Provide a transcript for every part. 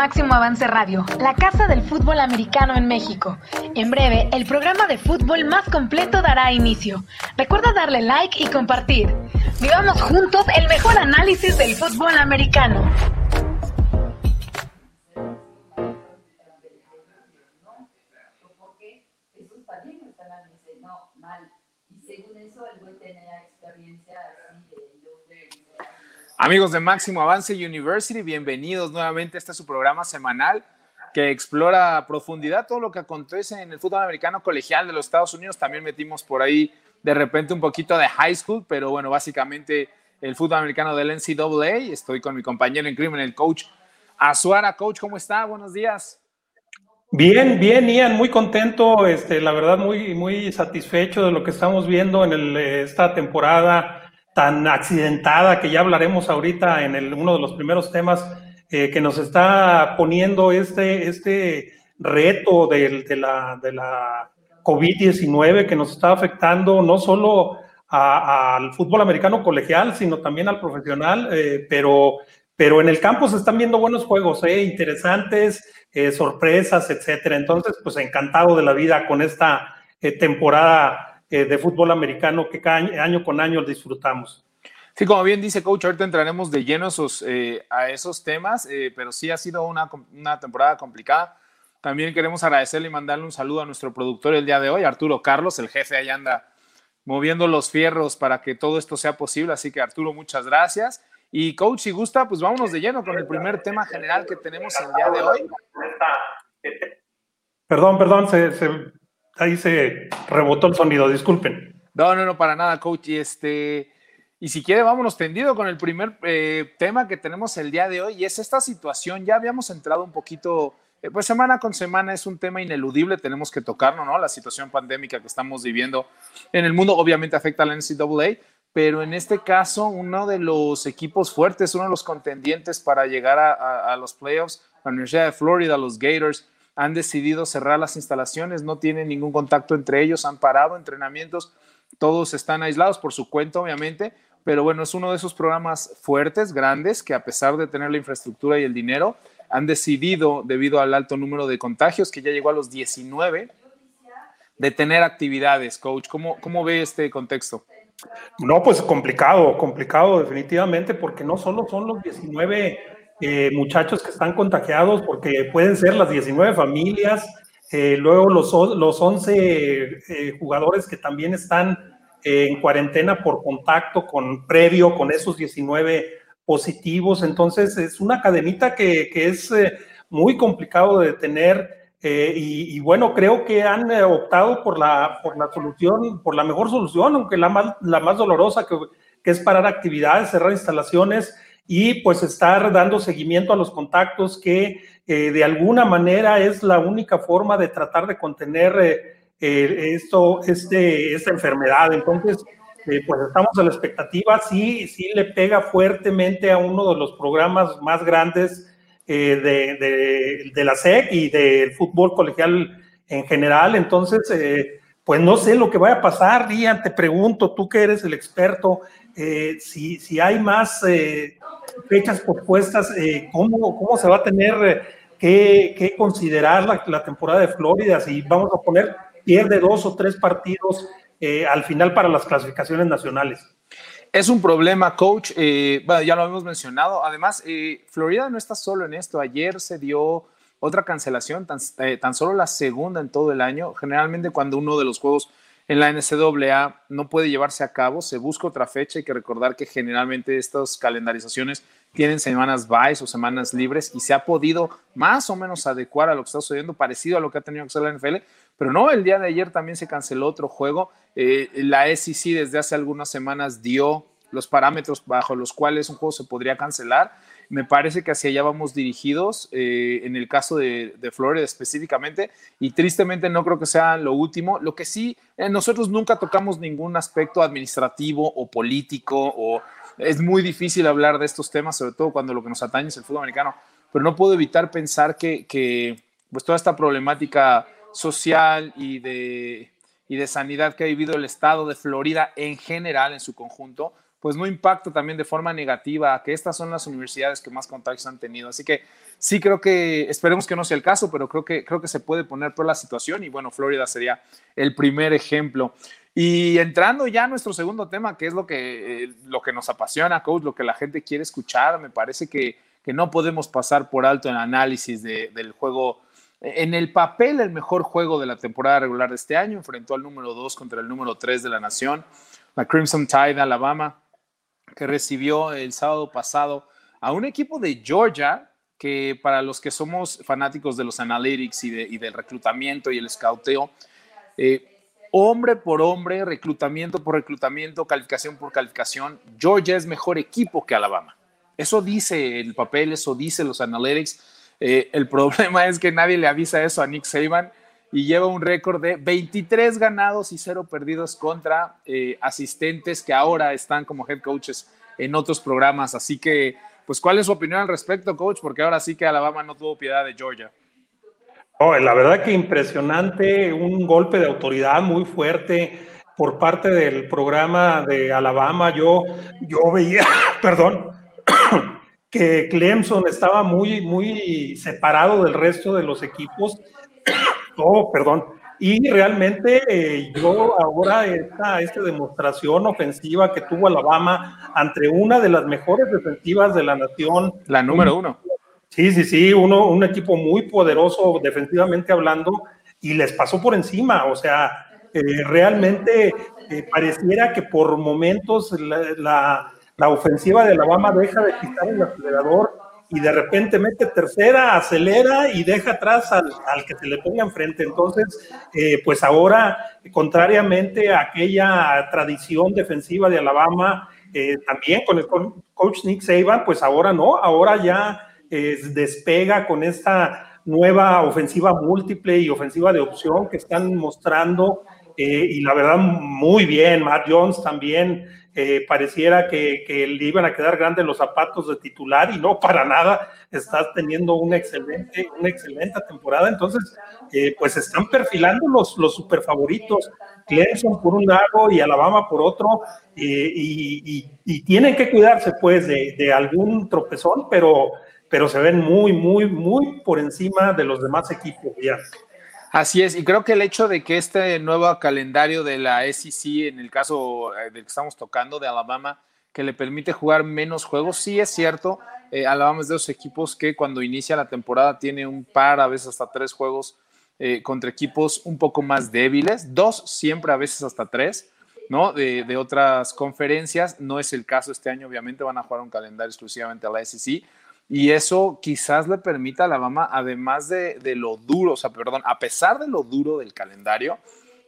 Máximo Avance Radio, la casa del fútbol americano en México. En breve, el programa de fútbol más completo dará inicio. Recuerda darle like y compartir. Vivamos juntos el mejor análisis del fútbol americano. Amigos de Máximo Avance University, bienvenidos nuevamente a este su programa semanal que explora a profundidad todo lo que acontece en el fútbol americano colegial de los Estados Unidos. También metimos por ahí de repente un poquito de high school, pero bueno, básicamente el fútbol americano del NCAA. Estoy con mi compañero en crimen, el coach Azuara. Coach, ¿cómo está? Buenos días. Bien, bien, Ian, muy contento, este, la verdad muy, muy satisfecho de lo que estamos viendo en esta temporada tan accidentada que ya hablaremos ahorita en el, uno de los primeros temas eh, que nos está poniendo este, este reto de, de la, de la COVID-19 que nos está afectando no solo al fútbol americano colegial, sino también al profesional, eh, pero, pero en el campo se están viendo buenos juegos, eh, interesantes, sorpresas, etcétera. Entonces, pues encantado de la vida con esta temporada eh, de fútbol americano que cada año con año disfrutamos. Sí, como bien dice Coach, ahorita entraremos de lleno eh, a esos temas, eh, pero sí ha sido una, una, temporada complicada. También queremos agradecerle y mandarle un saludo a nuestro productor el día de hoy, Arturo Carlos, el jefe ahí anda moviendo los fierros para que todo esto sea posible. Así que Arturo, muchas gracias. Y coach, si gusta, pues vámonos de lleno con el primer tema general que tenemos el día de hoy. Perdón, perdón, se, se ahí se rebotó el sonido, disculpen. No, no, no, para nada, coach. Y este, y si quiere, vámonos tendido con el primer eh, tema que tenemos el día de hoy, y es esta situación. Ya habíamos entrado un poquito, eh, pues semana con semana es un tema ineludible, tenemos que tocarlo, ¿no? La situación pandémica que estamos viviendo en el mundo obviamente afecta a la NCAA, pero en este caso, uno de los equipos fuertes, uno de los contendientes para llegar a, a los playoffs, la Universidad de Florida, los Gators, han decidido cerrar las instalaciones, no tienen ningún contacto entre ellos, han parado entrenamientos, todos están aislados por su cuenta, obviamente, pero bueno, es uno de esos programas fuertes, grandes, que a pesar de tener la infraestructura y el dinero, han decidido, debido al alto número de contagios, que ya llegó a los 19, de tener actividades, coach. ¿Cómo, cómo ve este contexto? No, pues complicado, complicado definitivamente, porque no solo son los 19 eh, muchachos que están contagiados, porque pueden ser las 19 familias, eh, luego los, los 11 eh, jugadores que también están en cuarentena por contacto con previo con esos 19 positivos. Entonces es una cadenita que, es muy complicado de detener. Y, y, bueno, creo que han optado por la, por la solución, por la mejor solución, aunque la más, la más dolorosa, que, que es parar actividades, cerrar instalaciones y pues estar dando seguimiento a los contactos que eh, de alguna manera es la única forma de tratar de contener eh, eh, esto, este, esta enfermedad. Entonces, pues estamos a la expectativa, sí, sí le pega fuertemente a uno de los programas más grandes de, de, la SEC y del fútbol colegial en general. Entonces, pues no sé lo que vaya a pasar, Ian, te pregunto, tú que eres el experto, si, si hay más fechas propuestas, eh, ¿cómo, ¿cómo se va a tener eh, que, considerar la, temporada de Florida? Si vamos a poner, pierde dos o tres partidos eh, al final para las clasificaciones nacionales. Es un problema, coach. ya lo hemos mencionado. Además, Florida no está solo en esto. Ayer se dio otra cancelación, tan, tan, solo la segunda en todo el año. Generalmente cuando uno de los juegos en la NCAA no puede llevarse a cabo, se busca otra fecha. Hay que recordar que generalmente estas calendarizaciones tienen semanas buys o semanas libres y se ha podido más o menos adecuar a lo que está sucediendo, parecido a lo que ha tenido que hacer la NFL. Pero no, el día de ayer también se canceló otro juego. Eh, la SEC desde hace algunas semanas dio los parámetros bajo los cuales un juego se podría cancelar me parece que hacia allá vamos dirigidos eh, en el caso de, Florida específicamente y tristemente no creo que sea lo último. Lo que sí, eh, nosotros nunca tocamos ningún aspecto administrativo o político o es muy difícil hablar de estos temas, sobre todo cuando lo que nos atañe es el fútbol americano, pero no puedo evitar pensar que, que pues toda esta problemática social y de, y de sanidad que ha vivido el estado de Florida en general, en su conjunto, pues no impacta también de forma negativa, que estas son las universidades que más contagios han tenido. Así que sí creo que, esperemos que no sea el caso, pero creo que, creo que se puede poner por la situación y bueno, Florida sería el primer ejemplo. Y entrando ya a nuestro segundo tema, que es lo que, eh, lo que nos apasiona, coach, lo que la gente quiere escuchar, me parece que, que no podemos pasar por alto el análisis del juego. En el papel, el mejor juego de la temporada regular de este año, enfrentó al número 2 contra el número 3 de la nación, la Crimson Tide Alabama que recibió el sábado pasado a un equipo de Georgia que para los que somos fanáticos de los analytics y, del reclutamiento y el scouteo, eh, hombre por hombre, reclutamiento por reclutamiento, calificación por calificación, Georgia es mejor equipo que Alabama. Eso dice el papel, eso dice los analytics. Eh, el problema es que nadie le avisa eso a Nick Saban y lleva un récord de 23 ganados y 0 perdidos contra eh, asistentes que ahora están como head coaches en otros programas. Así que, pues, ¿cuál es su opinión al respecto, coach? Porque ahora sí que Alabama no tuvo piedad de Georgia. Oh, la verdad que impresionante, un golpe de autoridad muy fuerte por parte del programa de Alabama. Yo, yo veía, perdón, que Clemson estaba muy, muy separado del resto de los equipos Oh, perdón. Y realmente eh, yo ahora esta, esta demostración ofensiva que tuvo Alabama ante una de las mejores defensivas de la nación. La número uno. Sí, sí, sí, uno, un equipo muy poderoso defensivamente hablando y les pasó por encima. O sea, eh, realmente eh, pareciera que por momentos la, la, ofensiva de Alabama deja de quitar el acelerador y de repente mete tercera, acelera y deja atrás al, que se le ponga enfrente. Entonces, eh, pues ahora, contrariamente a aquella tradición defensiva de Alabama, eh, también con el coach Nick Saban, pues ahora no, ahora ya eh, despega con esta nueva ofensiva múltiple y ofensiva de opción que están mostrando. y la verdad, muy bien, Matt Jones también pareciera que, le iban a quedar grandes los zapatos de titular y no para nada, estás teniendo una excelente, una excelente temporada, entonces eh, pues están perfilando los, los super favoritos, Clemson por un lado y Alabama por otro, y, tienen que cuidarse pues de, de algún tropezón, pero, pero se ven muy, muy, muy por encima de los demás equipos ya. Así es, y creo que el hecho de que este nuevo calendario de la SEC, en el caso eh, del que estamos tocando, de Alabama, que le permite jugar menos juegos, sí es cierto. Eh, Alabama es de los equipos que cuando inicia la temporada tiene un par, a veces hasta tres juegos eh, contra equipos un poco más débiles, dos siempre, a veces hasta tres, ¿no? De, de, otras conferencias. No es el caso este año, obviamente van a jugar un calendario exclusivamente a la SEC, y eso quizás le permita a Alabama, además de, lo duro, o sea, perdón, a pesar de lo duro del calendario,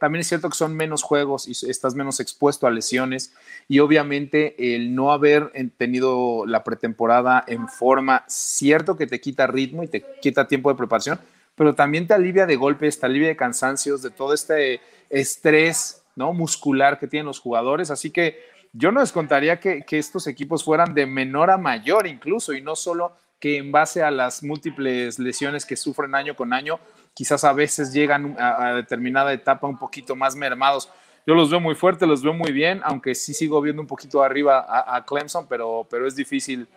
también es cierto que son menos juegos y estás menos expuesto a lesiones. Y obviamente el no haber tenido la pretemporada en forma, cierto que te quita ritmo y te quita tiempo de preparación, pero también te alivia de golpes, te alivia de cansancios, de todo este estrés ¿no? muscular que tienen los jugadores. Así que yo no descontaría que, que estos equipos fueran de menor a mayor incluso y no solo que en base a las múltiples lesiones que sufren año con año, quizás a veces llegan a, determinada etapa un poquito más mermados. Yo los veo muy fuertes, los veo muy bien, aunque sí sigo viendo un poquito arriba a, Clemson, pero, pero es difícil,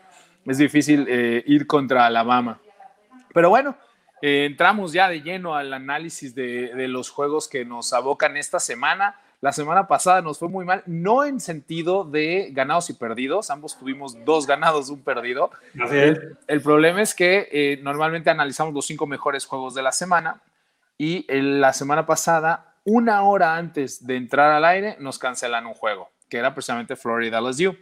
es difícil eh, ir contra Alabama. Pero bueno, eh, entramos ya de lleno al análisis de, de los juegos que nos abocan esta semana. La semana pasada nos fue muy mal, no en sentido de ganados y perdidos, ambos tuvimos dos ganados, un perdido. El, problema es que eh, normalmente analizamos los cinco mejores juegos de la semana y la semana pasada, una hora antes de entrar al aire, nos cancelan un juego, que era precisamente Florida LSU.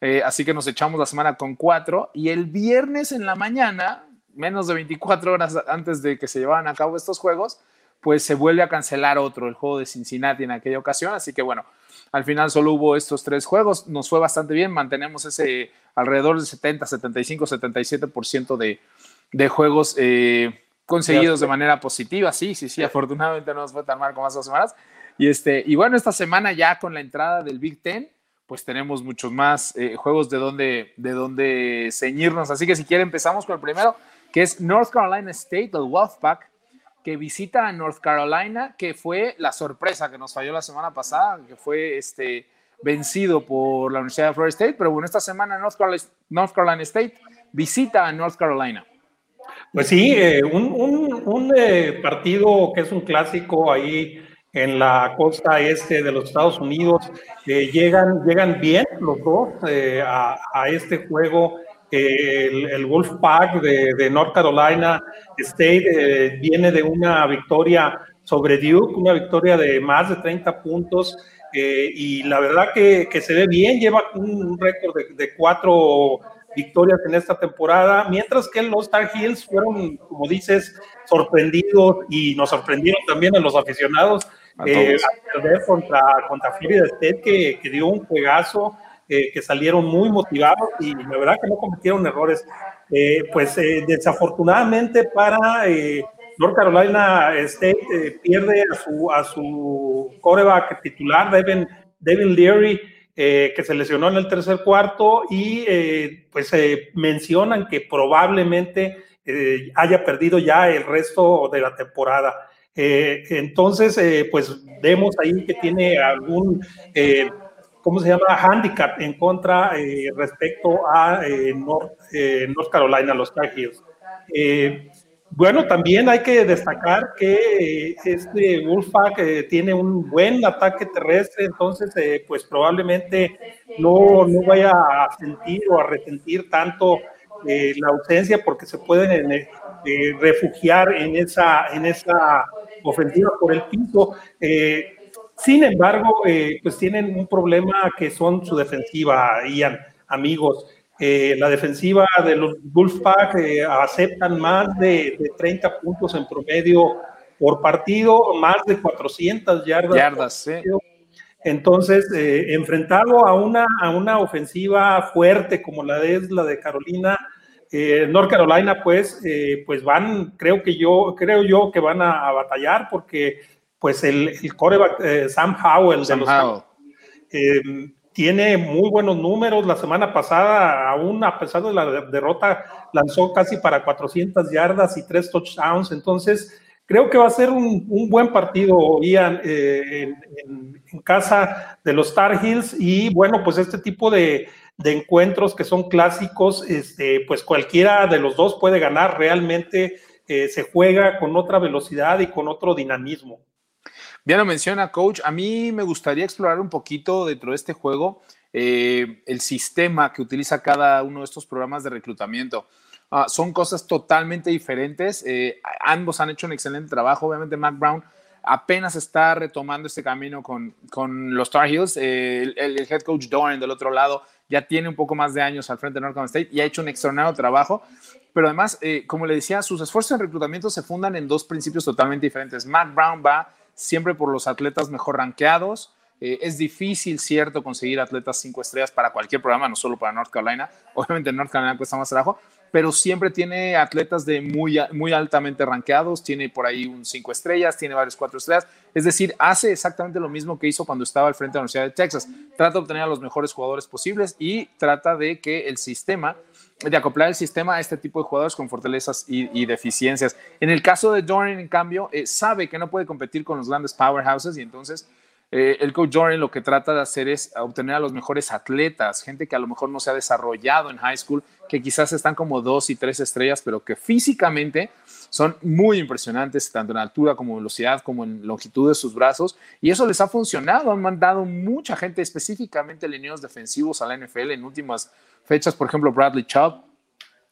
Eh, así que nos echamos la semana con cuatro y el viernes en la mañana, menos de 24 horas antes de que se llevaran a cabo estos juegos, pues se vuelve a cancelar otro, el juego de Cincinnati en aquella ocasión. Así que bueno, al final solo hubo estos tres juegos, nos fue bastante bien, mantenemos ese alrededor de 70, 75, 77% de, de juegos eh, conseguidos de manera positiva. Sí, sí, sí, afortunadamente no nos fue tan mal como hace dos semanas. Y, este, y bueno, esta semana ya con la entrada del Big Ten, pues tenemos muchos más eh, juegos de donde, de donde ceñirnos. Así que si quiere empezamos con el primero, que es North Carolina State, el Wolfpack, que visita a North Carolina, que fue la sorpresa que nos falló la semana pasada, que fue este, vencido por la Universidad de Florida State, pero bueno, esta semana North Carolina, North Carolina State visita a North Carolina. Pues sí, eh, un, eh, partido que es un clásico ahí en la costa este de los Estados Unidos. Eh, llegan, llegan bien los dos a, este juego. El, el Wolfpack de, de, North Carolina State viene de una victoria sobre Duke, una victoria de más de 30 puntos. y la verdad que, que, se ve bien, lleva un récord de, de cuatro victorias en esta temporada, mientras que los Star Heels fueron, como dices, sorprendidos y nos sorprendieron también a los aficionados eh, a perder contra, contra Florida State, que, que dio un juegazo, eh, que salieron muy motivados y la verdad que no cometieron errores. Eh, pues desafortunadamente para North Carolina State pierde a su, a su coreback titular, Devin, Devin Leary, eh, que se lesionó en el tercer cuarto y eh, pues mencionan que probablemente eh, haya perdido ya el resto de la temporada. entonces, pues vemos ahí que tiene algún, ¿cómo se llama? Handicap en contra respecto a North, North, Carolina, los Tar Heels. Bueno, también hay que destacar que eh, este Wolfpack eh, tiene un buen ataque terrestre, entonces eh, pues probablemente no, no, vaya a sentir o a resentir tanto la ausencia porque se pueden refugiar en esa, en esa ofensiva por el piso. Sin embargo, pues tienen un problema que son su defensiva, Ian, amigos. Eh, la defensiva de los Wolfpack eh, aceptan más de, 30 puntos en promedio por partido, más de 400 yardas. yardas Entonces, eh, enfrentado a una, a una ofensiva fuerte como la de, la de Carolina, North Carolina, pues, pues van, creo que yo, creo yo que van a, batallar porque, pues, el, el coreback Sam Howell de los tiene muy buenos números. La semana pasada, aún a pesar de la derrota, lanzó casi para 400 yardas y tres touchdowns. Entonces, creo que va a ser un, buen partido, Ian, eh, en, casa de los Tar Heels. Y bueno, pues este tipo de, encuentros que son clásicos, este, pues cualquiera de los dos puede ganar. Realmente eh, se juega con otra velocidad y con otro dinamismo. Bien lo menciona, coach. A mí me gustaría explorar un poquito dentro de este juego eh, el sistema que utiliza cada uno de estos programas de reclutamiento. Ah, son cosas totalmente diferentes. Eh, ambos han hecho un excelente trabajo. Obviamente, Mac Brown apenas está retomando este camino con, con los Tar Heels. Eh, el, head coach Doran del otro lado ya tiene un poco más de años al frente de North State y ha hecho un extraordinario trabajo. Pero además, como le decía, sus esfuerzos en reclutamiento se fundan en dos principios totalmente diferentes. Mac Brown va siempre por los atletas mejor rankeados. Eh, es difícil, cierto, conseguir atletas cinco estrellas para cualquier programa, no solo para North Carolina. Obviamente North Carolina cuesta más trabajo, pero siempre tiene atletas de muy, muy altamente rankeados. Tiene por ahí un cinco estrellas, tiene varios cuatro estrellas. Es decir, hace exactamente lo mismo que hizo cuando estaba al frente de la Universidad de Texas. Trata de obtener a los mejores jugadores posibles y trata de que el sistema de acoplar el sistema a este tipo de jugadores con fortalezas y, deficiencias. En el caso de Dorian, en cambio, eh, sabe que no puede competir con los grandes powerhouses y entonces eh, el coach Dorian lo que trata de hacer es obtener a los mejores atletas, gente que a lo mejor no se ha desarrollado en high school, que quizás están como dos y tres estrellas, pero que físicamente son muy impresionantes, tanto en altura como en velocidad, como en longitud de sus brazos, y eso les ha funcionado. Han mandado mucha gente, específicamente lineos defensivos a la NFL en últimas fechas, por ejemplo, Bradley Chubb,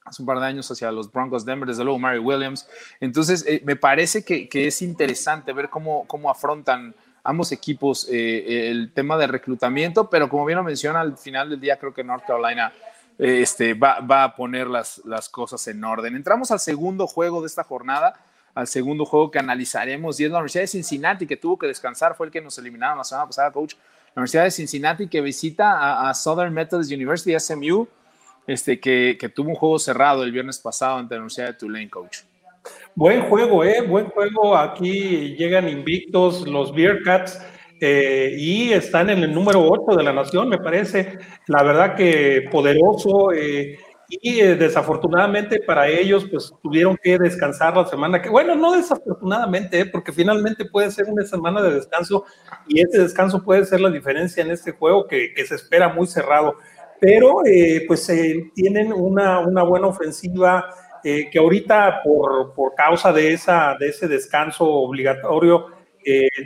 hace un par de años hacia los Broncos Denver, desde luego Mary Williams. Entonces, eh, me parece que, es interesante ver cómo, cómo afrontan ambos equipos eh, el tema de reclutamiento, pero como bien lo menciona, al final del día creo que North Carolina eh, este, va, va, a poner las, las cosas en orden. Entramos al segundo juego de esta jornada, al segundo juego que analizaremos, y es la Universidad de Cincinnati, que tuvo que descansar, fue el que nos eliminaron la semana pasada, coach, la Universidad de Cincinnati que visita a, Southern Methodist University, SMU, este, que, que, tuvo un juego cerrado el viernes pasado ante la Universidad de Tulane, coach. Buen juego, ¿eh? Buen juego. Aquí llegan invictos los Bearcats eh, y están en el número 8 de la nación, me parece. La verdad que poderoso. Eh, y eh, desafortunadamente para ellos, pues tuvieron que descansar la semana que, bueno, no desafortunadamente, porque finalmente puede ser una semana de descanso y ese descanso puede ser la diferencia en este juego que, se espera muy cerrado. Pero pues tienen una, una, buena ofensiva que ahorita por, por, causa de, esa, de ese descanso obligatorio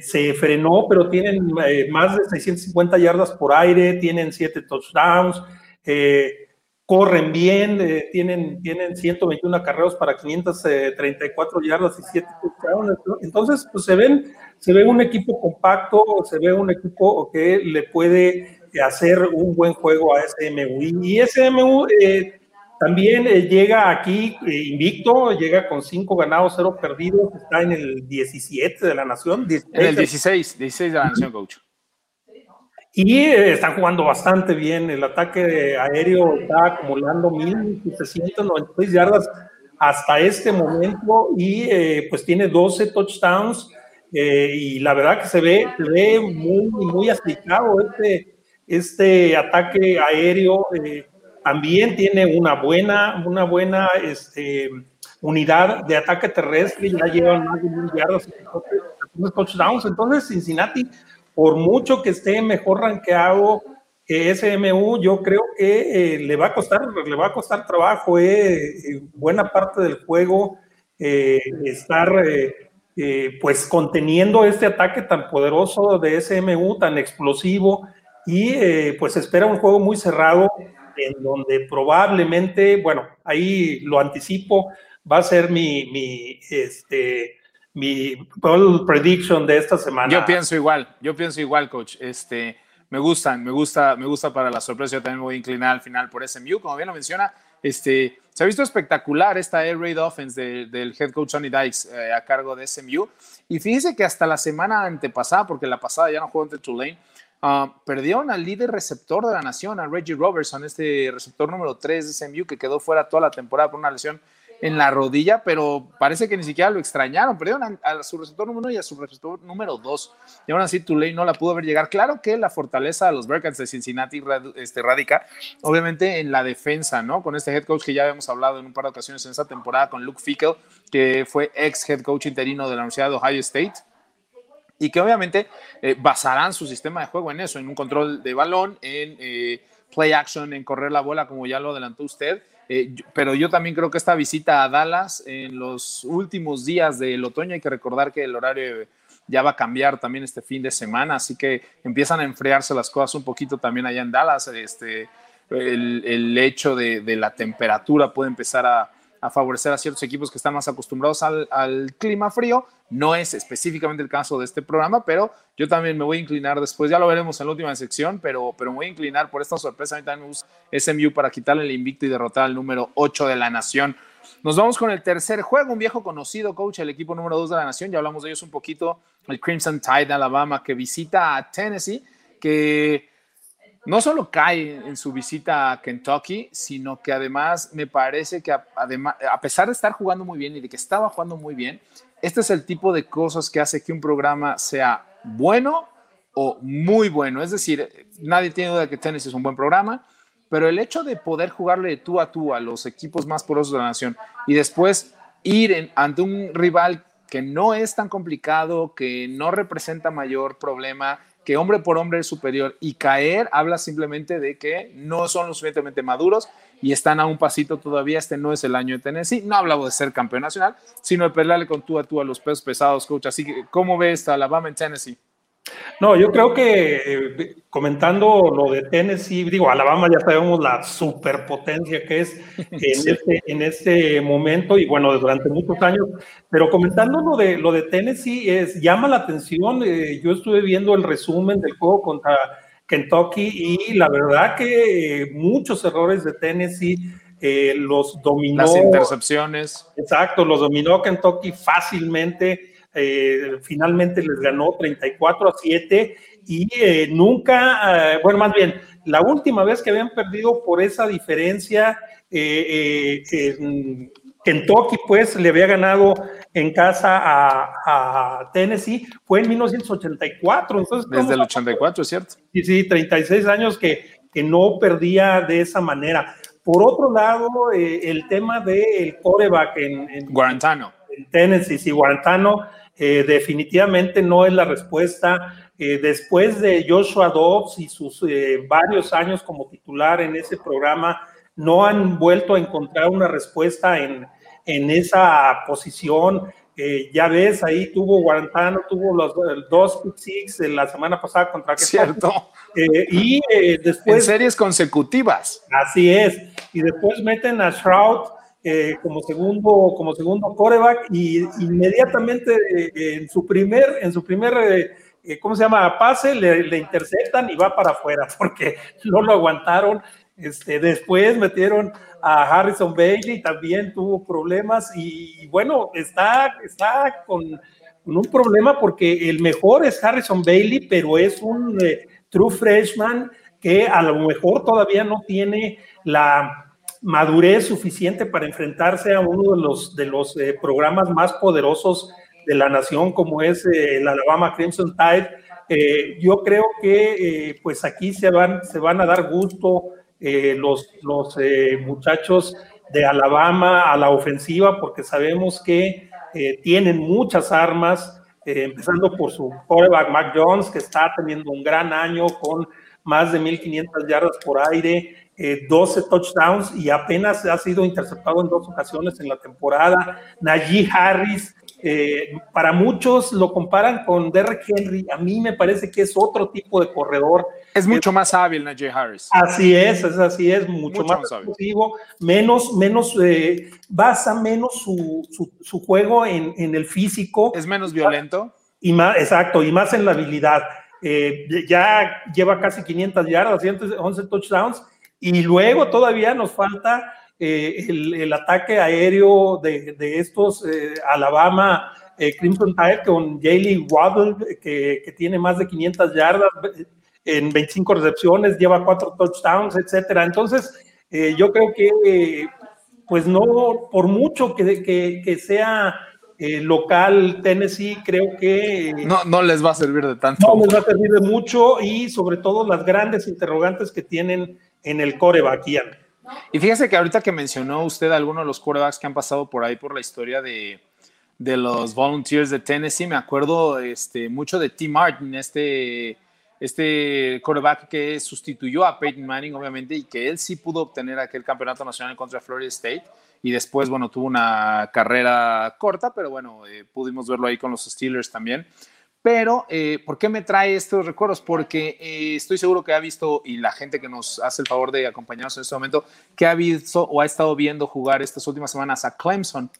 se frenó, pero tienen más de 650 yardas por aire, tienen 7 touchdowns. Eh, corren bien, eh, tienen, tienen 121 acarreos para 534 yardas y 7 touchdowns. Entonces, pues se ven, se ve un equipo compacto, se ve un equipo que le puede hacer un buen juego a SMU. Y SMU eh, también eh, llega aquí invicto, llega con 5 ganados, 0 perdidos, está en el 17 de la nación. en el 16, 16 de la nación, coach. Y eh, están jugando bastante bien. El ataque aéreo está acumulando 1.796 yardas hasta este momento y eh, pues tiene 12 touchdowns. Eh, y la verdad que se ve, se ve muy, muy aplicado este, este ataque aéreo. También tiene una buena, una buena este, unidad de ataque terrestre. Ya llevan más de mil yardas touchdowns. Entonces, Cincinnati por mucho que esté mejor rankeado que SMU, yo creo que eh, le va a costar, le va a costar trabajo, eh, buena parte del juego, eh, estar pues conteniendo este ataque tan poderoso de SMU, tan explosivo, y pues espera un juego muy cerrado en donde probablemente, bueno, ahí lo anticipo, va a ser mi, mi este, mi prediction de esta semana. Yo pienso igual, yo pienso igual, coach. Este, me gustan, me gusta, me gusta para la sorpresa. Yo también voy a inclinar al final por SMU, como bien lo menciona. Este, se ha visto espectacular esta Air Raid Offense del head coach Sonny Dykes eh, a cargo de SMU. Y fíjense que hasta la semana antepasada, porque la pasada ya no jugó ante Tulane, uh, perdieron al líder receptor de la nación, a Reggie Robertson, este receptor número 3 de SMU, que quedó fuera toda la temporada por una lesión en la rodilla, pero parece que ni siquiera lo extrañaron. Perdieron a, su receptor número uno y a su receptor número dos. Y aún así Tulane no la pudo ver llegar. Claro que la fortaleza de los Bearcats de Cincinnati este, radica, obviamente, en la defensa, ¿no? Con este head coach que ya habíamos hablado en un par de ocasiones en esta temporada, con Luke Fickle, que fue ex head coach interino de la Universidad de Ohio State. Y que obviamente eh, basarán su sistema de juego en eso, en un control de balón, en eh, play action, en correr la bola, como ya lo adelantó usted eh, pero yo también creo que esta visita a Dallas en los últimos días del otoño, hay que recordar que el horario ya va a cambiar también este fin de semana, así que empiezan a enfriarse las cosas un poquito también allá en Dallas. Este, el, hecho de, la temperatura puede empezar a, a favorecer a ciertos equipos que están más acostumbrados al, clima frío. No es específicamente el caso de este programa, pero yo también me voy a inclinar después, ya lo veremos en la última sección, pero, pero me voy a inclinar por esta sorpresa. A mí también me SMU para quitarle el invicto y derrotar al número 8 de la nación. Nos vamos con el tercer juego, un viejo conocido, coach, el equipo número 2 de la nación. Ya hablamos de ellos un poquito, el Crimson Tide de Alabama, que visita a Tennessee, que no solo cae en su visita a Kentucky, sino que además me parece que además, a pesar de estar jugando muy bien y de que estaba jugando muy bien, este es el tipo de cosas que hace que un programa sea bueno o muy bueno. Es decir, nadie tiene duda de que Tennessee es un buen programa, pero el hecho de poder jugarle de tú a tú a los equipos más porosos de la nación y después ir ante un rival que no es tan complicado, que no representa mayor problema, que hombre por hombre es superior y caer habla simplemente de que no son lo suficientemente maduros y están a un pasito todavía. Este no es el año de Tennessee. No hablamos de ser campeón nacional, sino de pelearle con tú a tú a los pesos pesados, coach. Así que, ¿cómo ves a Alabama en Tennessee? No, yo creo que eh, comentando lo de Tennessee, digo, Alabama ya sabemos la superpotencia que es en, este, en este momento y bueno, durante muchos años, pero comentando lo de, lo de Tennessee, es, llama la atención, eh, yo estuve viendo el resumen del juego contra Kentucky y la verdad que eh, muchos errores de Tennessee los dominó. Las intercepciones. Exacto, los dominó Kentucky fácilmente eh, finalmente les ganó 34 a 7 y eh, nunca, eh, bueno, más bien, la última vez que habían perdido por esa diferencia, Kentucky pues le había ganado en casa a, Tennessee, fue en 1984. Entonces, Desde el 84, es cierto. Sí, sí, 36 años que, que no perdía de esa manera. Por otro lado, eh, el tema del coreback en, en, Guarantano. En Tennessee, sí, Guarantano eh, definitivamente no es la respuesta. Eh, después de Joshua Dobbs y sus varios años como titular en ese programa, no han vuelto a encontrar una respuesta en, en esa posición. ya ves, ahí tuvo Guarantano, tuvo los dos six la semana pasada contra Cierto. Eh, y eh, después. En series consecutivas. Así es. Y después meten a Shroud eh, como segundo, como segundo coreback y inmediatamente en su primer, en su primer, ¿cómo se llama? Pase, le, interceptan y va para afuera porque no lo aguantaron. Este, después metieron a Harrison Bailey, también tuvo problemas y, bueno, está, está con, un problema porque el mejor es Harrison Bailey, pero es un true freshman que a lo mejor todavía no tiene la madurez suficiente para enfrentarse a uno de los, de los eh, programas más poderosos de la nación como es eh, el Alabama Crimson Tide. Eh, yo creo que pues aquí se van, se van a dar gusto los, los muchachos de Alabama a la ofensiva porque sabemos que tienen muchas armas, empezando por su quarterback Mac Jones, que está teniendo un gran año con más de 1.500 yardas por aire, 12 eh, touchdowns y apenas ha sido interceptado en dos ocasiones en la temporada. Najee Harris, eh, para muchos lo comparan con Derrick Henry, a mí me parece que es otro tipo de corredor. Es mucho más hábil Najee Harris. Así es, es así es, mucho, más explosivo, menos, menos, eh, basa menos su, su, juego en, en, el físico. Es menos violento. Y más, exacto, y más en la habilidad. Eh, ya lleva casi 500 yardas, 111 touchdowns, y luego todavía nos falta eh, el, ataque aéreo de, estos eh, Alabama eh, Crimson Tide con Jaylee Waddle, que, tiene más de 500 yardas en 25 recepciones, lleva cuatro touchdowns, etcétera. Entonces, yo creo que, pues no, por mucho que, que, sea local Tennessee, creo que... No, no les va a servir de tanto. No les va a servir de mucho y sobre todo las grandes interrogantes que tienen en el coreback, y fíjese que ahorita que mencionó usted algunos de los quarterbacks que han pasado por ahí por la historia de, de los Volunteers de Tennessee, me acuerdo este, mucho de Tim Martin, este, este quarterback que sustituyó a Peyton Manning, obviamente, y que él sí pudo obtener aquel campeonato nacional contra Florida State. Y después, bueno, tuvo una carrera corta, pero bueno, eh, pudimos verlo ahí con los Steelers también. Pero, eh, ¿por qué me trae estos recuerdos? Porque eh, estoy seguro que ha visto, y la gente que nos hace el favor de acompañarnos en este momento, que ha visto o ha estado viendo jugar estas últimas semanas a Clemson.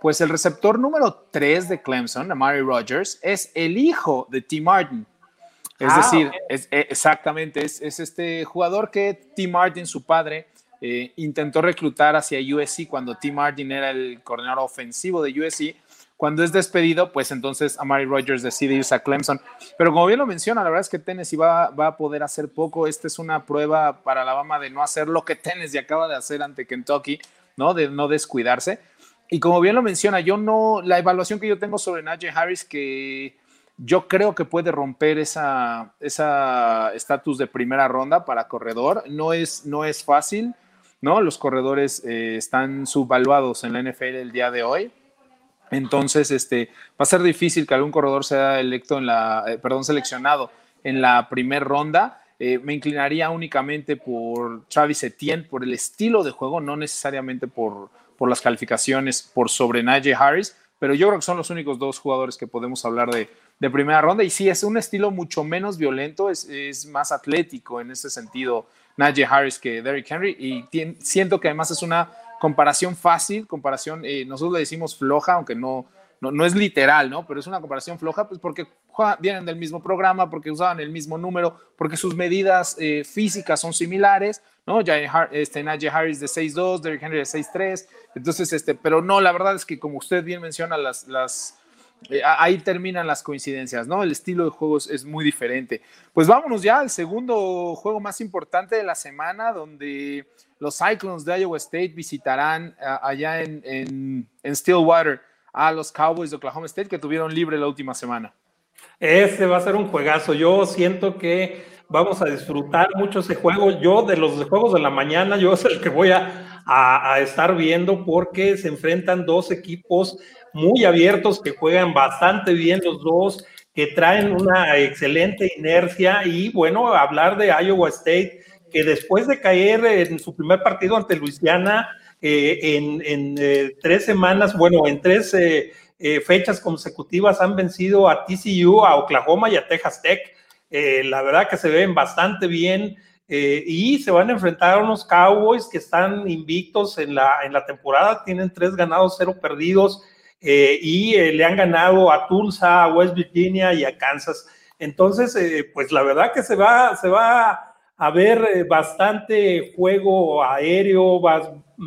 Pues el receptor número 3 de Clemson, Amari Rogers, es el hijo de Tim Martin. Es ah, decir, es, eh, exactamente, es, es, este jugador que Tim Martin, su padre, intentó reclutar hacia USC cuando Tim Martin era el coordinador ofensivo de USC cuando es despedido, pues entonces Amari Rogers decide irse a Clemson. Pero como bien lo menciona, la verdad es que Tennessee va, va a poder hacer poco. Esta es una prueba para Alabama de no hacer lo que Tennessee acaba de hacer ante Kentucky, ¿no? De no descuidarse. Y como bien lo menciona, yo no, la evaluación que yo tengo sobre Najee Harris, que yo creo que puede romper esa estatus de primera ronda para corredor. No es, no es fácil, ¿no? Los corredores eh, están subvaluados en la NFL el día de hoy. Entonces, este, va a ser difícil que algún corredor sea electo en la, eh, perdón, seleccionado en la primera ronda. Eh, me inclinaría únicamente por Travis Etienne, por el estilo de juego, no necesariamente por, por las calificaciones, por sobre Najee Harris, pero yo creo que son los únicos dos jugadores que podemos hablar de, de primera ronda. Y sí, es un estilo mucho menos violento, es, es más atlético en ese sentido Najee Harris que Derrick Henry. Y siento que además es una comparación fácil, comparación, eh, nosotros le decimos floja, aunque no, no, es literal, ¿no? Pero es una comparación floja, pues porque vienen del mismo programa, porque usaban el mismo número, porque sus medidas eh, físicas son similares, ¿no? Este, Najee Harris de 6'2, Derrick Henry de 6'3, entonces, este, pero no, la verdad es que como usted bien menciona, las, las, ahí terminan las coincidencias, ¿no? El estilo de juego es, muy diferente. Pues vámonos ya al segundo juego más importante de la semana, donde los Cyclones de Iowa State visitarán eh, allá en, Stillwater a los Cowboys de Oklahoma State que tuvieron libre la última semana. Ese va a ser un juegazo. Yo siento que vamos a disfrutar mucho ese juego. Yo de los juegos de la mañana, yo es el que voy a, a, estar viendo porque se enfrentan dos equipos muy abiertos que juegan bastante bien los dos, que traen una excelente inercia y bueno, hablar de Iowa State, que después de caer en su primer partido ante Luisiana, eh, en, en eh, tres semanas, bueno, en tres eh, fechas consecutivas han vencido a TCU, a Oklahoma y a Texas Tech. la verdad que se ven bastante bien. y se van a enfrentar a unos Cowboys que están invictos en la, en la temporada, tienen tres ganados, cero perdidos, y le han ganado a Tulsa, a West Virginia y a Kansas. Entonces, pues la verdad que se va, se va a ver eh, bastante juego aéreo, va,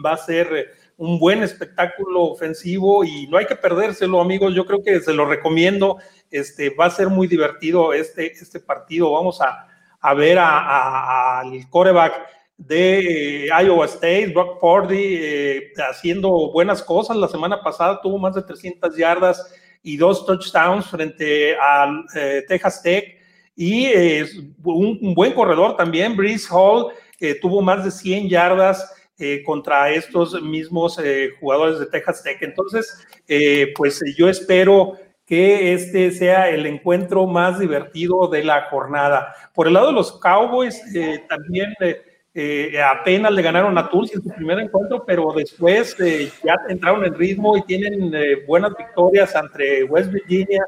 a ser eh, un buen espectáculo ofensivo y no hay que perdérselo, amigos. Yo creo que se lo recomiendo. Este, va a ser muy divertido este, este partido. Vamos a, a ver al coreback de eh, Iowa State, Brock Purdy, haciendo buenas cosas. La semana pasada tuvo más de 300 yardas y dos touchdowns frente al Texas Tech y eh, un, buen corredor también, Brice Hall, tuvo más de 100 yardas eh, contra estos mismos eh, jugadores de Texas Tech. Entonces, pues yo espero que este sea el encuentro más divertido de la jornada. Por el lado de los Cowboys, también apenas le ganaron a Tulsa en su primer encuentro, pero después ya entraron en ritmo y tienen buenas victorias ante West Virginia,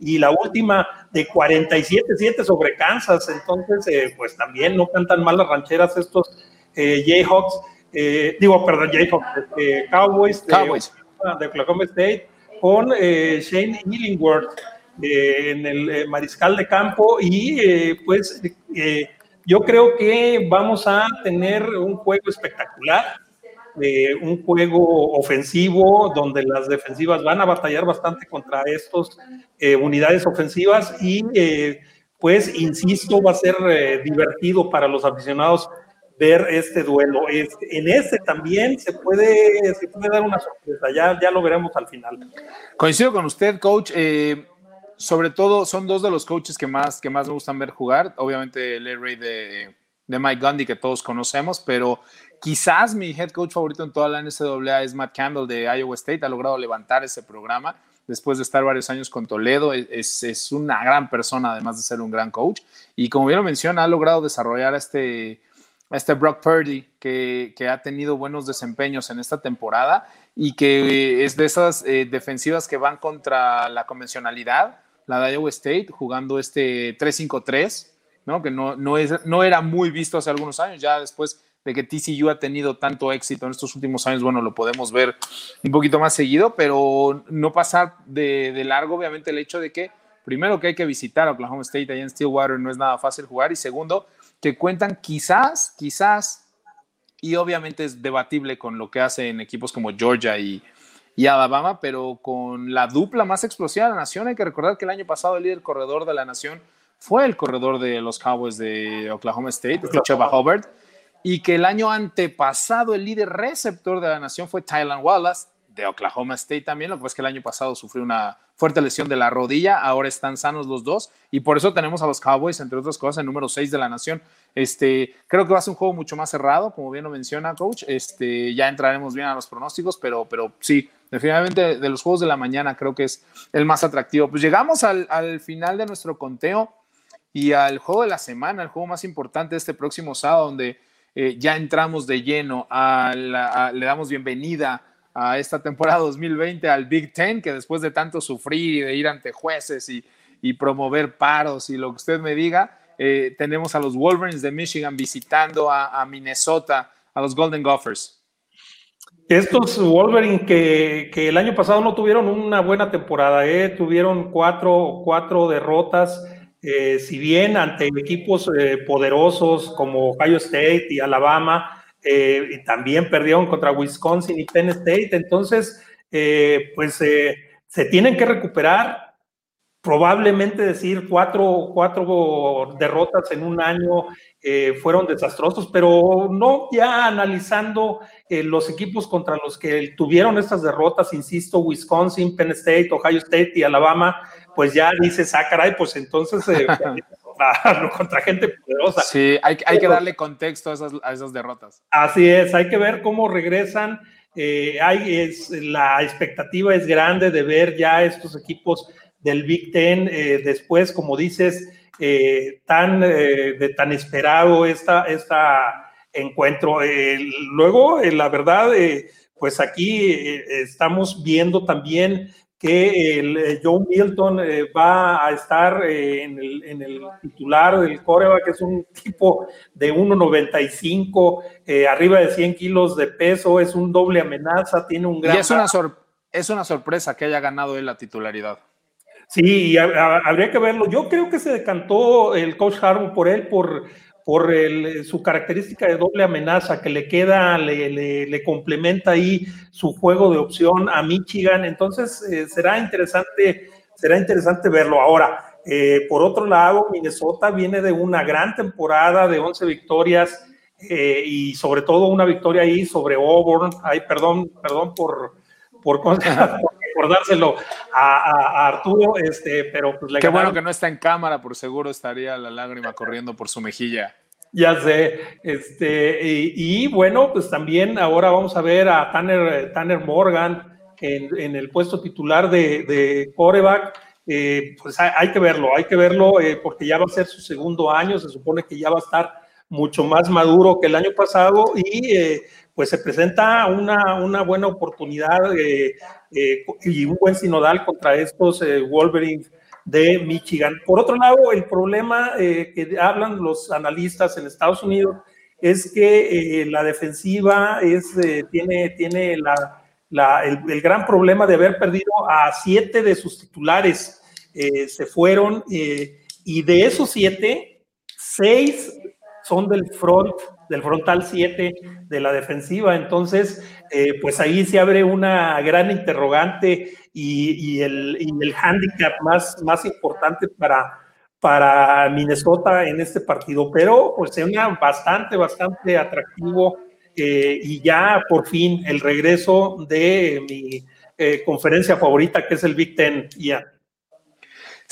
y la última de 47-7 sobre Kansas. Entonces, eh, pues también no cantan mal las rancheras estos eh, Jayhawks, eh, digo, perdón, Jayhawks, este, Cowboys, de, Oklahoma State, con Shane Illingworth en el mariscal de campo y pues yo creo que vamos a tener un juego espectacular un juego ofensivo donde las defensivas van a batallar bastante contra estas eh, unidades ofensivas y eh, pues insisto va a ser eh, divertido para los aficionados ver este duelo. en este también se puede, se puede dar una sorpresa, ya, ya lo veremos al final. Coincido con usted, coach. Sobre todo son dos de los coaches que más, que más me gustan ver jugar. Obviamente el Ray de, de Mike Gundy que todos conocemos, pero Quizás mi head coach favorito en toda la NCAA es Matt Campbell de Iowa State. Ha logrado levantar ese programa después de estar varios años con Toledo. Es, es una gran persona, además de ser un gran coach. Y como bien lo menciona, ha logrado desarrollar este, este Brock Purdy, que, que, ha tenido buenos desempeños en esta temporada y que es de esas eh, defensivas que van contra la convencionalidad, la de Iowa State, jugando este 3-5-3, ¿no? que no, no, es, no era muy visto hace algunos años. Ya después de que TCU ha tenido tanto éxito en estos últimos años, bueno, lo podemos ver un poquito más seguido, pero no pasar de, largo, obviamente, el hecho de que, primero, que hay que visitar Oklahoma State allá en Stillwater, no es nada fácil jugar, y segundo, que cuentan quizás, quizás, y obviamente es debatible con lo que hacen equipos como Georgia y, y Alabama, pero con la dupla más explosiva de la nación, hay que recordar que el año pasado el líder corredor de la nación fue el corredor de los Cowboys de Oklahoma State, Cheva Hubbard y que el año antepasado el líder receptor de la nación fue Tylan Wallace de Oklahoma State también, lo que pasa es que el año pasado sufrió una fuerte lesión de la rodilla, ahora están sanos los dos y por eso tenemos a los Cowboys, entre otras cosas, el número 6 de la nación. Este, creo que va a ser un juego mucho más cerrado, como bien lo menciona coach, este, ya entraremos bien a los pronósticos, pero, pero sí, definitivamente de los juegos de la mañana creo que es el más atractivo. Pues llegamos al, al final de nuestro conteo y al juego de la semana, el juego más importante de este próximo sábado, donde eh, ya entramos de lleno, le damos bienvenida a esta temporada 2020 al Big Ten, que después de tanto sufrir y de ir ante jueces y, promover paros y lo que usted me diga, eh, tenemos a los Wolverines de Michigan visitando a, Minnesota, a los Golden Gophers. Estos Wolverines que, el año pasado no tuvieron una buena temporada, eh, tuvieron cuatro, cuatro derrotas eh, si bien ante equipos eh, poderosos como Ohio State y Alabama, eh, y también perdieron contra Wisconsin y Penn State, entonces, pues se tienen que recuperar. Probablemente decir cuatro, cuatro derrotas en un año fueron desastrosos, pero no ya analizando los equipos contra los que tuvieron estas derrotas, insisto, Wisconsin, Penn State, Ohio State y Alabama, pues ya dices, ah, caray, pues entonces eh, contra, contra gente poderosa. Sí, hay, hay que darle contexto a esas, a esas, derrotas. Así es, hay que ver cómo regresan. Eh, hay, es, la expectativa es grande de ver ya estos equipos del Big Ten eh, después, como dices, eh, tan, eh, de tan esperado esta, esta encuentro. luego, la verdad, pues aquí estamos viendo también que el Joe Milton va a estar en el, en, el, titular del coreback, que es un tipo de 1,95, arriba de 100 kilos de peso, es un doble amenaza, tiene un gran... Y es una, es una sorpresa que haya ganado él la titularidad. Sí, habría que verlo. Yo creo que se decantó el coach Harbaugh por él, por, por su característica de doble amenaza que le queda, le, le, complementa ahí su juego de opción a Michigan. Entonces eh, será interesante, será interesante verlo. Ahora, eh, por otro lado, Minnesota viene de una gran temporada de 11 victorias eh, y sobre todo una victoria ahí sobre Auburn. Ay, perdón, perdón por, por, recordárselo a, Arturo, este, pero pues le Qué bueno que no está en cámara, por seguro estaría la lágrima corriendo por su mejilla. Ya sé, este, y, bueno, pues también ahora vamos a ver a Tanner, Tanner Morgan en, el puesto titular de, de coreback. Eh, pues hay, que verlo, hay que verlo eh, porque ya va a ser su segundo año, se supone que ya va a estar mucho más maduro que el año pasado y eh, pues se presenta una, una buena oportunidad eh, eh, y un buen sinodal contra estos eh, Wolverines de Michigan. Por otro lado, el problema que hablan los analistas en Estados Unidos es que la defensiva tiene, tiene la, el, gran problema de haber perdido a siete de sus titulares. se fueron y de esos siete, seis son del front del frontal 7 de la defensiva. Entonces, eh, pues ahí se abre una gran interrogante y, el, y handicap más, más importante para, para Minnesota en este partido. Pero pues una bastante, bastante atractivo eh, y ya por fin el regreso de mi eh, conferencia favorita que es el Big Ten. Ya.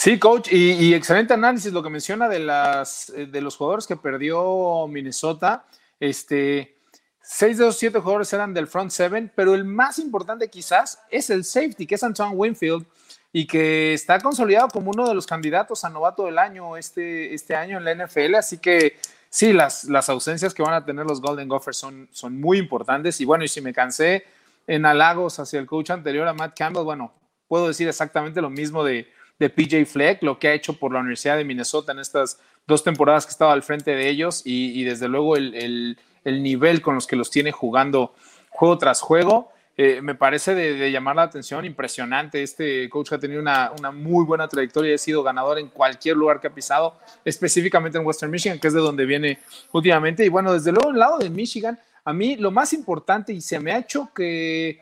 Sí, coach, y, excelente análisis lo que menciona de, las, eh, de los jugadores que perdió Minnesota. Este, seis de los siete jugadores eran del front seven, pero el más importante quizás es el safety, que es Antoine Winfield, y que está consolidado como uno de los candidatos a novato del año este, este año en la NFL. Así que sí, las, las ausencias que van a tener los Golden Gophers son, son muy importantes. Y bueno, y si me cansé en halagos hacia el coach anterior, a Matt Campbell, bueno, puedo decir exactamente lo mismo de de PJ Fleck, lo que ha hecho por la Universidad de Minnesota en estas dos temporadas que estaba al frente de ellos y, desde luego el, nivel con los que los tiene jugando juego tras juego. Eh, me parece de, llamar la atención, impresionante. Este coach ha tenido una, muy buena trayectoria y ha sido ganador en cualquier lugar que ha pisado, específicamente en Western Michigan, que es de donde viene últimamente. Y bueno, desde luego, el lado de Michigan, a mí lo más importante y se me ha hecho que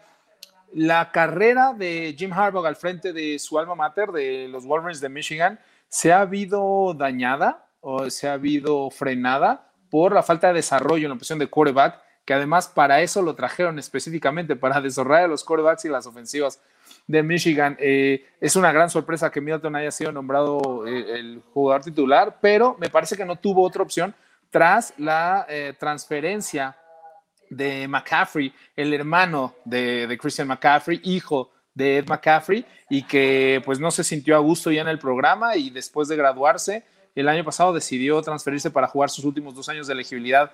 la carrera de Jim Harbaugh al frente de su alma mater, de los Wolverines de Michigan, se ha habido dañada o se ha habido frenada por la falta de desarrollo en la posición de quarterback, que además para eso lo trajeron específicamente, para desarrollar los quarterbacks y las ofensivas de Michigan. Eh, es una gran sorpresa que Milton haya sido nombrado eh, el jugador titular, pero me parece que no tuvo otra opción tras la eh, transferencia de McCaffrey, el hermano de, Christian McCaffrey, hijo de Ed McCaffrey, y que pues no se sintió a gusto ya en el programa y después de graduarse, el año pasado decidió transferirse para jugar sus últimos dos años de elegibilidad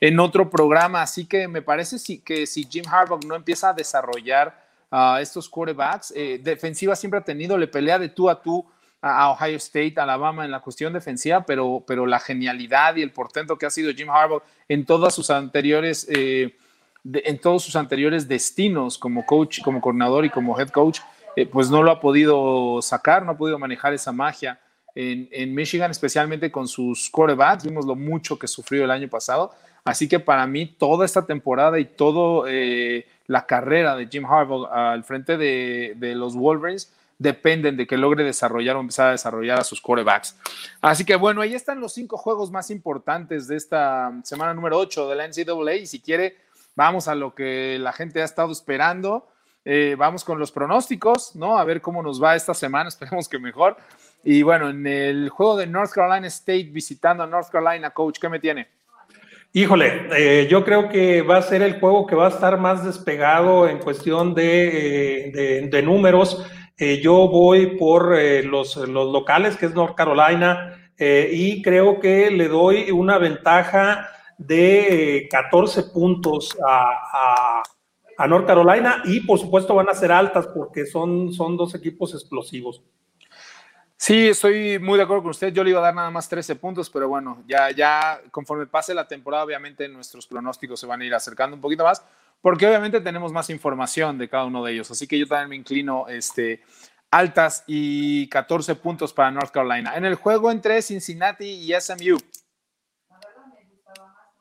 en otro programa. Así que me parece que si Jim Harbaugh no empieza a desarrollar a estos quarterbacks, eh, defensiva siempre ha tenido, le pelea de tú a tú a Ohio State, Alabama en la cuestión defensiva, pero, pero la genialidad y el portento que ha sido Jim Harbaugh en todas sus anteriores, eh, en todos sus anteriores destinos como coach, como coordinador y como head coach, eh, pues no lo ha podido sacar, no ha podido manejar esa magia en, en, Michigan, especialmente con sus quarterbacks. Vimos lo mucho que sufrió el año pasado. Así que para mí toda esta temporada y toda eh, la carrera de Jim Harbaugh al frente de los Wolverines dependen de que logre desarrollar o empezar a desarrollar a sus corebacks. Así que bueno, ahí están los cinco juegos más importantes de esta semana número 8 de la NCAA y si quiere, vamos a lo que la gente ha estado esperando. Eh, vamos con los pronósticos, ¿no? A ver cómo nos va esta semana, esperemos que mejor. Y bueno, en el juego de North Carolina State visitando a North Carolina, coach, ¿qué me tiene? Híjole, eh, yo creo que va a ser el juego que va a estar más despegado en cuestión de, eh, números. Eh, yo voy por los, los, locales, que es North Carolina, y creo que le doy una ventaja de 14 puntos a, a, North Carolina y por supuesto van a ser altas porque son, son dos equipos explosivos. Sí, estoy muy de acuerdo con usted. Yo le iba a dar nada más 13 puntos, pero bueno, ya, ya conforme pase la temporada, obviamente nuestros pronósticos se van a ir acercando un poquito más, porque obviamente tenemos más información de cada uno de ellos. Así que yo también me inclino este, altas y 14 puntos para North Carolina. En el juego entre Cincinnati y SMU.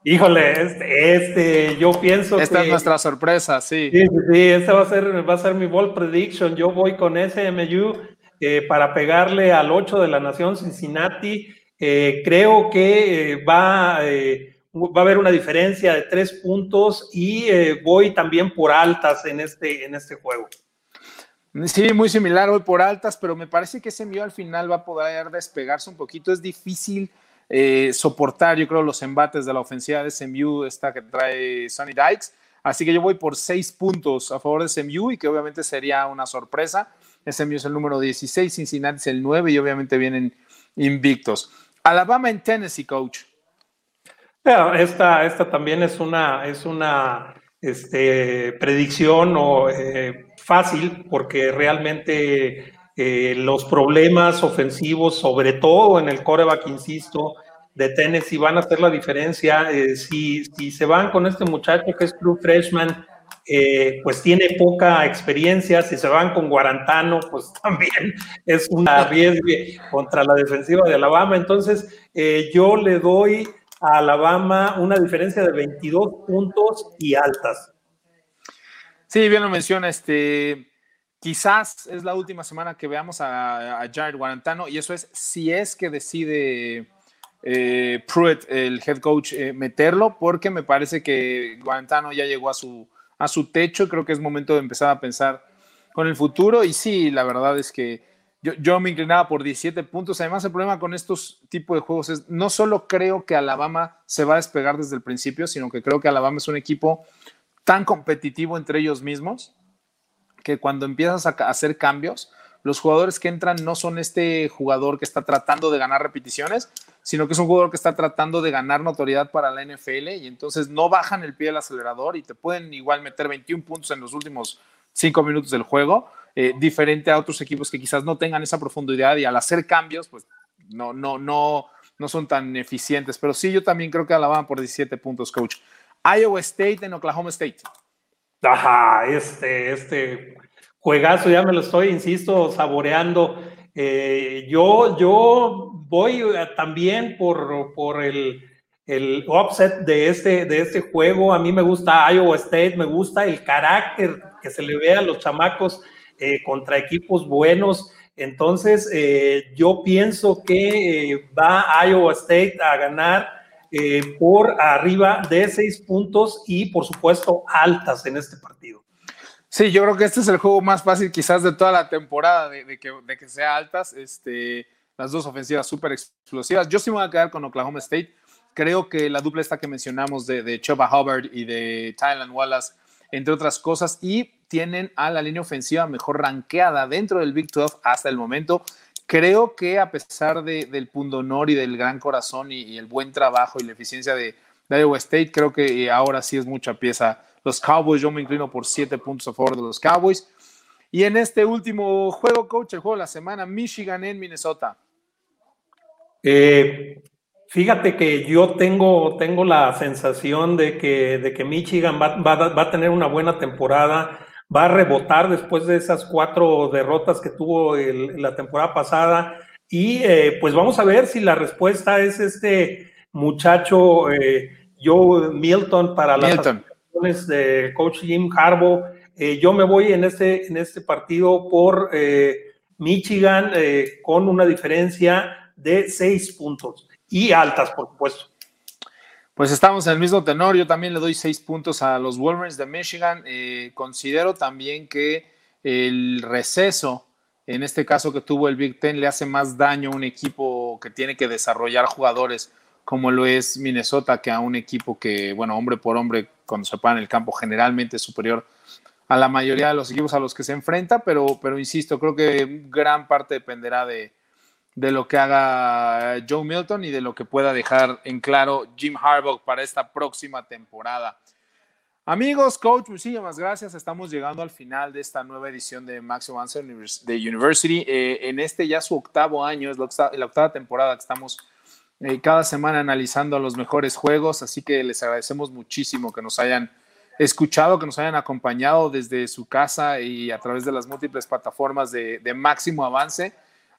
Híjole, este, este yo pienso Esta es nuestra sorpresa, sí. Sí, sí, esta va a ser, va a ser mi ball prediction. Yo voy con SMU eh, para pegarle al 8 de la Nación Cincinnati. Eh, creo que eh, va, va a haber una diferencia de tres puntos y voy también por altas en este, en este juego. Sí, muy similar, voy por altas, pero me parece que SMU al final va a poder despegarse un poquito. Es difícil soportar, yo creo, los embates de la ofensiva de SMU, esta que trae Sonny Dykes. Así que yo voy por seis puntos a favor de SMU y que obviamente sería una sorpresa. SMU es el número 16, Cincinnati es el 9 y obviamente vienen invictos. Alabama en Tennessee, coach. Esta, esta también es una, es una este, predicción o, eh, fácil porque realmente eh, los problemas ofensivos, sobre todo en el coreback, insisto, de Tennessee van a hacer la diferencia. Eh, si, si, se van con este muchacho que es True Freshman, eh, pues tiene poca experiencia, si se van con Guarantano, pues también es una riesgo contra la defensiva de Alabama. Entonces, eh, yo le doy Alabama una diferencia de 22 puntos y altas. Sí, bien lo menciona, este, quizás es la última semana que veamos a, Jared Guarantano y eso es si es que decide eh, Pruitt, el head coach, meterlo, porque me parece que Guarantano ya llegó a su a su techo. Creo que es momento de empezar a pensar con el futuro. Y sí, la verdad es que yo, yo me inclinaba por 17 puntos. Además, el problema con estos tipos de juegos es, no solo creo que Alabama se va a despegar desde el principio, sino que creo que Alabama es un equipo tan competitivo entre ellos mismos que cuando empiezas a hacer cambios, los jugadores que entran no son este jugador que está tratando de ganar repeticiones, sino que es un jugador que está tratando de ganar notoriedad para la NFL y entonces no bajan el pie del acelerador y te pueden igual meter 21 puntos en los últimos 5 minutos del juego, eh, diferente a otros equipos que quizás no tengan esa profundidad y al hacer cambios, pues no, no, no, no son tan eficientes. Pero sí, yo también creo que Alabama por 17 puntos, coach. Iowa State en Oklahoma State. Ajá, este, este juegazo, ya me lo estoy, insisto, saboreando. Eh, yo, yo voy eh, también por, por el, el offset de este, de este juego. A mí me gusta Iowa State, me gusta el carácter que se le ve a los chamacos eh, contra equipos buenos. Entonces, yo pienso que va Iowa State a ganar por arriba de seis puntos y, por supuesto, altas en este partido. Sí, yo creo que este es el juego más fácil quizás de toda la temporada, de, que, de que sea altas. Este, las dos ofensivas súper explosivas. Yo sí me voy a quedar con Oklahoma State. Creo que la dupla esta que mencionamos de, de Chuba Hubbard y de Tylan Wallace, entre otras cosas, y tienen a la línea ofensiva mejor ranqueada dentro del Big 12 hasta el momento. Creo que a pesar de, del pundonor y del gran corazón y, el buen trabajo y la eficiencia de, Iowa State, creo que ahora sí es mucha pieza los Cowboys. Yo me inclino por siete puntos a favor de los Cowboys. Y en este último juego, coach, el juego de la semana, Michigan en Minnesota. Eh, fíjate que yo tengo, tengo la sensación de que, de que Michigan va, va, a tener una buena temporada, va a rebotar después de esas cuatro derrotas que tuvo la temporada pasada. Y eh, pues vamos a ver si la respuesta es este muchacho eh, Joe Milton para la de coach Jim Harbaugh. Eh, yo me voy en este, en este partido por eh, Michigan eh, con una diferencia de seis puntos y altas, por supuesto. Pues estamos en el mismo tenor. Yo también le doy seis puntos a los Wolverines de Michigan. considero también que el receso en este caso que tuvo el Big Ten, le hace más daño a un equipo que tiene que desarrollar jugadores como lo es Minnesota, que a un equipo que, bueno, hombre por hombre, cuando se para en el campo, generalmente es superior a la mayoría de los equipos a los que se enfrenta, pero, pero insisto, creo que gran parte dependerá de, de lo que haga Joe Milton y de lo que pueda dejar en claro Jim Harbaugh para esta próxima temporada. Amigos, coach, muchísimas gracias. Estamos llegando al final de esta nueva edición de Maximum Answer de University. Eh, en este ya su octavo año, es la octava, temporada que estamos eh, cada semana analizando los mejores juegos, así que les agradecemos muchísimo que nos hayan escuchado, que nos hayan acompañado desde su casa y a través de las múltiples plataformas de máximo avance.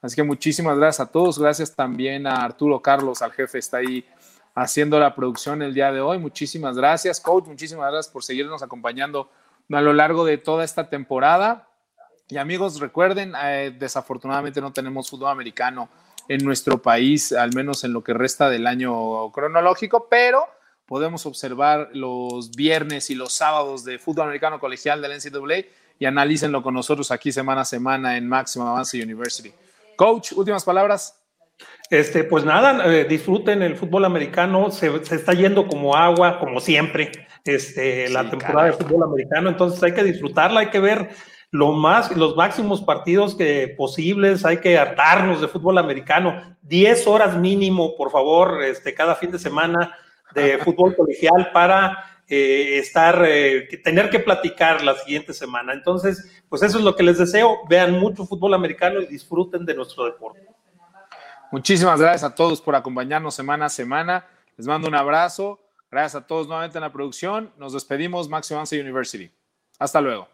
Así que muchísimas gracias a todos. Gracias también a Arturo Carlos, al jefe, está ahí haciendo la producción el día de hoy. Muchísimas gracias, coach. Muchísimas gracias por seguirnos acompañando a lo largo de toda esta temporada. Y amigos, recuerden, eh, desafortunadamente no tenemos fútbol americano en nuestro país, al menos en lo que resta del año cronológico, pero podemos observar los viernes y los sábados de fútbol americano colegial del NCAA y analícenlo con nosotros aquí semana a semana en Máximo Avance University. Coach, últimas palabras. Este, pues nada, eh, disfruten el fútbol americano, se, está yendo como agua, como siempre, este, la temporada de fútbol americano, entonces hay que disfrutarla, hay que ver lo más, los máximos partidos que posibles, hay que hartarnos de fútbol americano, 10 horas mínimo, por favor, este, cada fin de semana de fútbol colegial para eh, estar, eh, tener que platicar la siguiente semana. Entonces, pues eso es lo que les deseo, vean mucho fútbol americano y disfruten de nuestro deporte. Muchísimas gracias a todos por acompañarnos semana a semana. Les mando un abrazo. Gracias a todos nuevamente en la producción. Nos despedimos, Maximum University. Hasta luego.